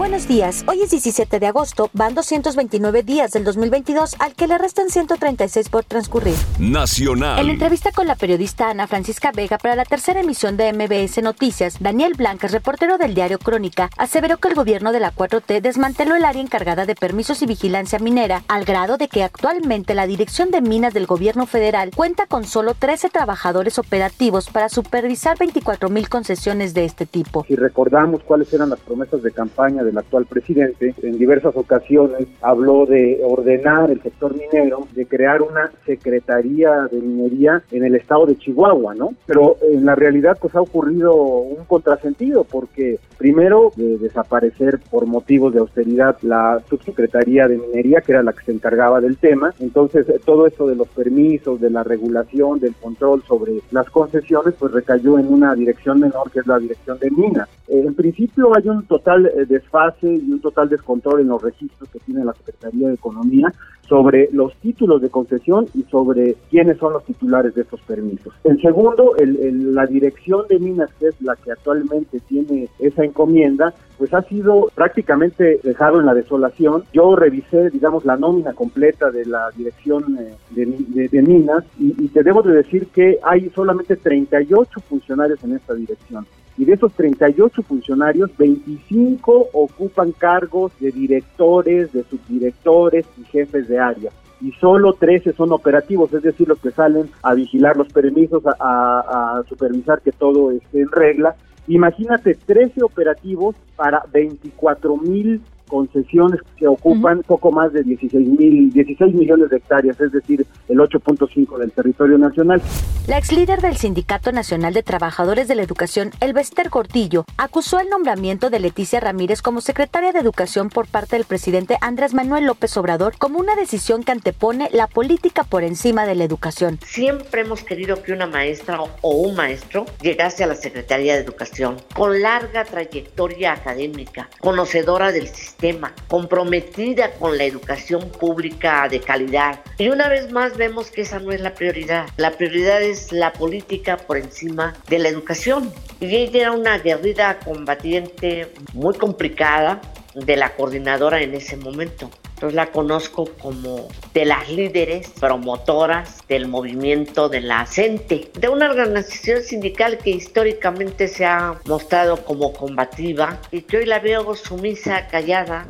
Buenos días, hoy es 17 de agosto, van 229 días del 2022 al que le restan 136 por transcurrir. Nacional. En la entrevista con la periodista Ana Francisca Vega para la tercera emisión de MBS Noticias, Daniel Blancas, reportero del diario Crónica, aseveró que el gobierno de la 4T desmanteló el área encargada de permisos y vigilancia minera al grado de que actualmente la Dirección de Minas del gobierno federal cuenta con solo 13 trabajadores operativos para supervisar 24 mil concesiones de este tipo. Si recordamos cuáles eran las promesas de campaña de el actual presidente, en diversas ocasiones habló de ordenar el sector minero, de crear una secretaría de minería en el estado de Chihuahua, ¿no? Pero en la realidad pues ha ocurrido un contrasentido porque primero de desaparecer por motivos de austeridad la subsecretaría de minería que era la que se encargaba del tema, entonces todo esto de los permisos, de la regulación, del control sobre las concesiones pues recayó en una dirección menor que es la dirección de minas. En principio hay un total eh, desfase y un total descontrol en los registros que tiene la Secretaría de Economía sobre los títulos de concesión y sobre quiénes son los titulares de estos permisos. En segundo, el, la dirección de minas, que es la que actualmente tiene esa encomienda, pues ha sido prácticamente dejado en la desolación. Yo revisé, digamos, la nómina completa de la dirección eh, de, minas y, y te debo de decir que hay solamente 38 funcionarios en esta dirección y de esos 38 funcionarios, 25 ocupan cargos de directores, de subdirectores y jefes de área y solo 13 son operativos, es decir, los que salen a vigilar los permisos, a, a, supervisar que todo esté en regla. Imagínate 13 operativos para 24 mil concesiones que ocupan poco más de 16, mil, 16 millones de hectáreas, es decir, el 8.5 del territorio nacional. La ex líder del Sindicato Nacional de Trabajadores de la Educación, Elvester Cortillo, acusó el nombramiento de Leticia Ramírez como secretaria de Educación por parte del presidente Andrés Manuel López Obrador como una decisión que antepone la política por encima de la educación. Siempre hemos querido que una maestra o un maestro llegase a la Secretaría de Educación con larga trayectoria académica, conocedora del sistema tema, comprometida con la educación pública de calidad. Y una vez más vemos que esa no es la prioridad. La prioridad es la política por encima de la educación. Y ella era una guerrida combatiente muy complicada de la coordinadora en ese momento. Entonces la conozco como de las líderes promotoras del movimiento de la CENTE, de una organización sindical que históricamente se ha mostrado como combativa y que hoy la veo sumisa, callada,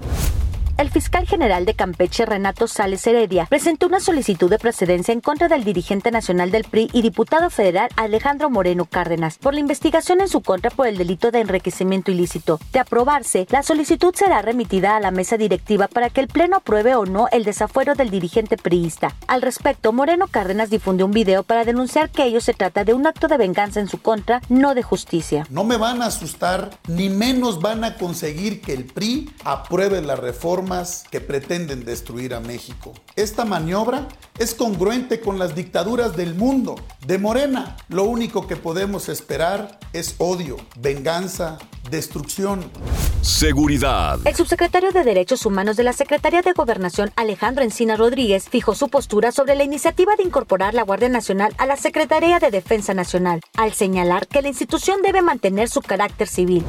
el fiscal general de Campeche, Renato Sales Heredia, presentó una solicitud de precedencia en contra del dirigente nacional del PRI y diputado federal Alejandro Moreno Cárdenas por la investigación en su contra por el delito de enriquecimiento ilícito. De aprobarse, la solicitud será remitida a la mesa directiva para que el Pleno apruebe o no el desafuero del dirigente priista. Al respecto, Moreno Cárdenas difundió un video para denunciar que ello se trata de un acto de venganza en su contra, no de justicia. No me van a asustar, ni menos van a conseguir que el PRI apruebe la reforma que pretenden destruir a México. Esta maniobra es congruente con las dictaduras del mundo. De Morena, lo único que podemos esperar es odio, venganza, destrucción. Seguridad. El subsecretario de Derechos Humanos de la Secretaría de Gobernación, Alejandro Encina Rodríguez, fijó su postura sobre la iniciativa de incorporar la Guardia Nacional a la Secretaría de Defensa Nacional, al señalar que la institución debe mantener su carácter civil.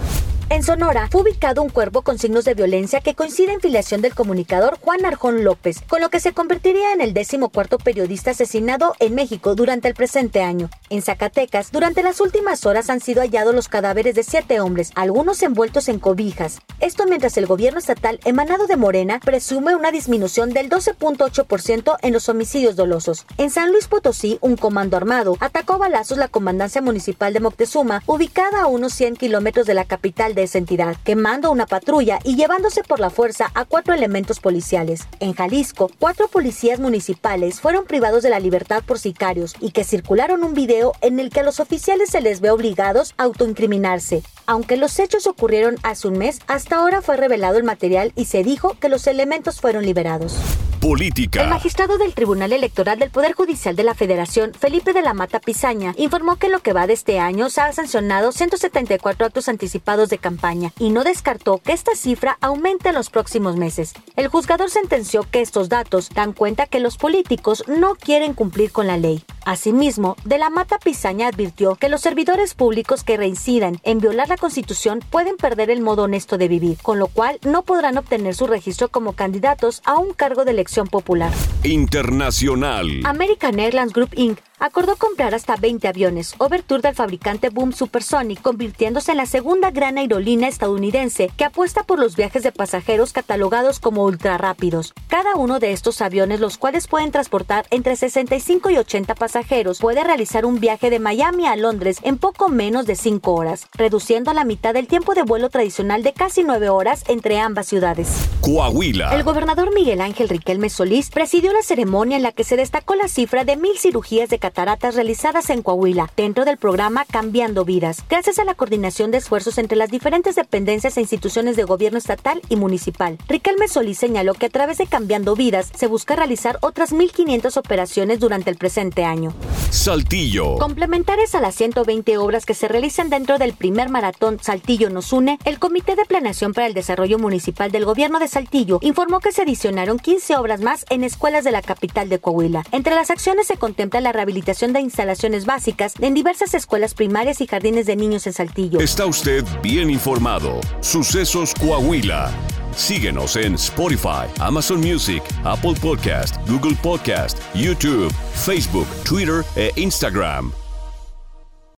En Sonora fue ubicado un cuerpo con signos de violencia que coincide en filiación del comunicador Juan Arjón López, con lo que se convertiría en el décimo cuarto periodista asesinado en México durante el presente año. En Zacatecas, durante las últimas horas han sido hallados los cadáveres de siete hombres, algunos envueltos en cobijas. Esto mientras el gobierno estatal emanado de Morena presume una disminución del 12.8% en los homicidios dolosos. En San Luis Potosí, un comando armado atacó a balazos la comandancia municipal de Moctezuma, ubicada a unos 100 kilómetros de la capital de esa entidad, quemando una patrulla y llevándose por la fuerza a cuatro elementos policiales. En Jalisco, cuatro policías municipales fueron privados de la libertad por sicarios y que circularon un video en el que a los oficiales se les ve obligados a autoincriminarse. Aunque los hechos ocurrieron hace un mes, hasta ahora fue revelado el material y se dijo que los elementos fueron liberados. política. El magistrado del Tribunal Electoral del Poder Judicial de la Federación, Felipe de la Mata Pizaña, informó que lo que va de este año se ha sancionado 174 actos anticipados de campaña y no descartó que esta cifra aumente en los próximos meses. El juzgador sentenció que estos datos dan cuenta que los políticos no quieren cumplir con la ley. Asimismo, De la Mata Pizaña advirtió que los servidores públicos que reincidan en violar la Constitución pueden perder el modo honesto de vivir, con lo cual no podrán obtener su registro como candidatos a un cargo de elección popular. Internacional. American Airlines Group Inc acordó comprar hasta 20 aviones Overture del fabricante Boom Supersonic, convirtiéndose en la segunda gran aerolínea estadounidense que apuesta por los viajes de pasajeros catalogados como ultra rápidos. Cada uno de estos aviones, los cuales pueden transportar entre 65 y 80 pasajeros, puede realizar un viaje de Miami a Londres en poco menos de 5 horas, reduciendo a la mitad el tiempo de vuelo tradicional de casi 9 horas entre ambas ciudades. Coahuila. El gobernador Miguel Ángel Riquelme Solís presidió la ceremonia en la que se destacó la cifra de mil cirugías de cataratas realizadas en Coahuila dentro del programa Cambiando Vidas, gracias a la coordinación de esfuerzos entre las diferentes dependencias e instituciones de gobierno estatal y municipal. Riquelme Solís señaló que a través de Cambiando Vidas se busca realizar otras 1.500 operaciones durante el presente año. Saltillo. Complementares a las 120 obras que se realizan dentro del primer maratón Saltillo nos une, el Comité de Planeación para el Desarrollo Municipal del Gobierno de Saltillo informó que se adicionaron 15 obras más en escuelas de la capital de Coahuila. Entre las acciones se contempla la de instalaciones básicas en diversas escuelas primarias y jardines de niños en Saltillo. Está usted bien informado. Sucesos Coahuila. Síguenos en Spotify, Amazon Music, Apple Podcast, Google Podcast, YouTube, Facebook, Twitter e Instagram.